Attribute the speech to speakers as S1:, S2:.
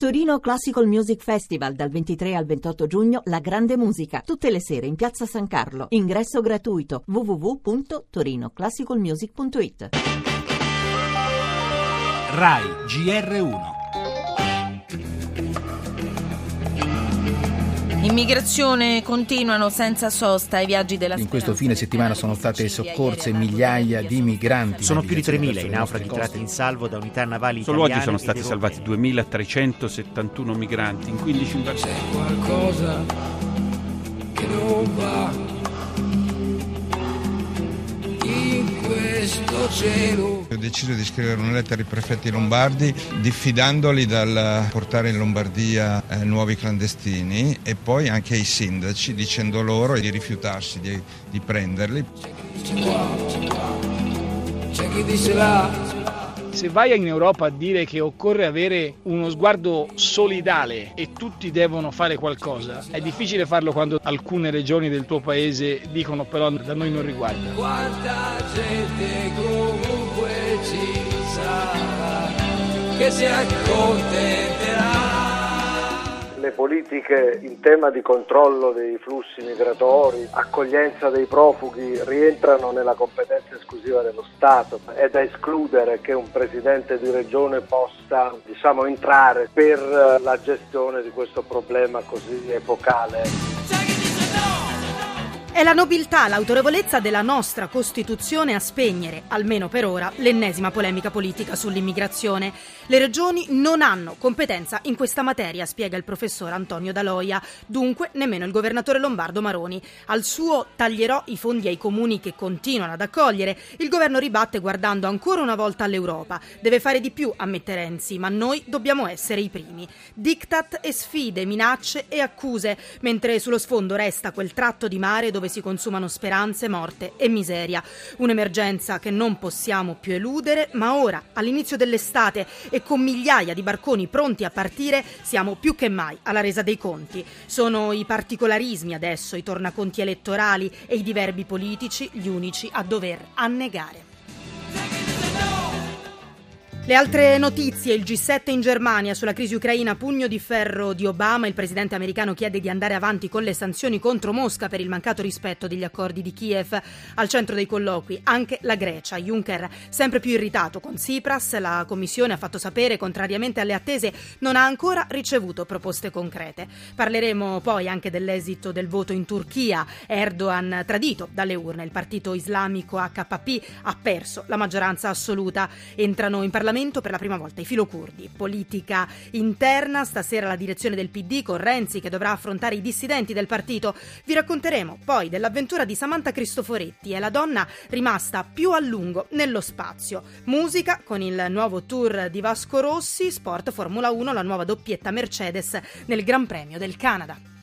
S1: Torino Classical Music Festival dal 23 al 28 giugno La Grande Musica, tutte le sere in Piazza San Carlo. Ingresso gratuito www.torinoclassicalmusic.it.
S2: RAI GR1
S3: Immigrazione continuano senza sosta i viaggi della
S4: In questo fine settimana sono state soccorse migliaia di migranti.
S5: Sono più di 3.000 i naufraghi tratti in salvo da unità navali
S2: Solo oggi
S5: italiane
S2: sono stati salvati 2.371 migranti in 15 imbarcazioni.
S6: qualcosa che non va in questo cielo.
S7: Ho deciso di scrivere una lettera ai prefetti lombardi diffidandoli dal portare in Lombardia eh, nuovi clandestini e poi anche ai sindaci dicendo loro di rifiutarsi di, di prenderli.
S8: Se vai in Europa a dire che occorre avere uno sguardo solidale e tutti devono fare qualcosa, è difficile farlo quando alcune regioni del tuo paese dicono però da noi non riguarda.
S6: Sarà che si accontenterà.
S9: Le politiche in tema di controllo dei flussi migratori, accoglienza dei profughi rientrano nella competenza esclusiva dello Stato. È da escludere che un presidente di regione possa diciamo, entrare per la gestione di questo problema così epocale.
S10: È la nobiltà, l'autorevolezza della nostra Costituzione a spegnere, almeno per ora, l'ennesima polemica politica sull'immigrazione. Le regioni non hanno competenza in questa materia, spiega il professor Antonio Daloia. Dunque, nemmeno il governatore lombardo Maroni. Al suo taglierò i fondi ai comuni che continuano ad accogliere. Il governo ribatte guardando ancora una volta all'Europa. Deve fare di più, ammette Renzi, ma noi dobbiamo essere i primi. Diktat e sfide, minacce e accuse, mentre sullo sfondo resta quel tratto di mare dove si consumano speranze, morte e miseria. Un'emergenza che non possiamo più eludere, ma ora, all'inizio dell'estate e con migliaia di barconi pronti a partire, siamo più che mai alla resa dei conti. Sono i particolarismi adesso, i tornaconti elettorali e i diverbi politici gli unici a dover annegare. Le altre notizie, il G7 in Germania sulla crisi ucraina, pugno di ferro di Obama, il presidente americano chiede di andare avanti con le sanzioni contro Mosca per il mancato rispetto degli accordi di Kiev. Al centro dei colloqui anche la Grecia, Juncker sempre più irritato con Tsipras, la Commissione ha fatto sapere, contrariamente alle attese, non ha ancora ricevuto proposte concrete. Parleremo poi anche dell'esito del voto in Turchia, Erdogan tradito dalle urne, il partito islamico HKP ha perso la maggioranza assoluta, entrano in Parlamento per la prima volta i filocurdi. Politica interna, stasera la direzione del PD con Renzi che dovrà affrontare i dissidenti del partito. Vi racconteremo poi dell'avventura di Samantha Cristoforetti, è la donna rimasta più a lungo nello spazio. Musica con il nuovo tour di Vasco Rossi, sport Formula 1, la nuova doppietta Mercedes nel Gran Premio del Canada.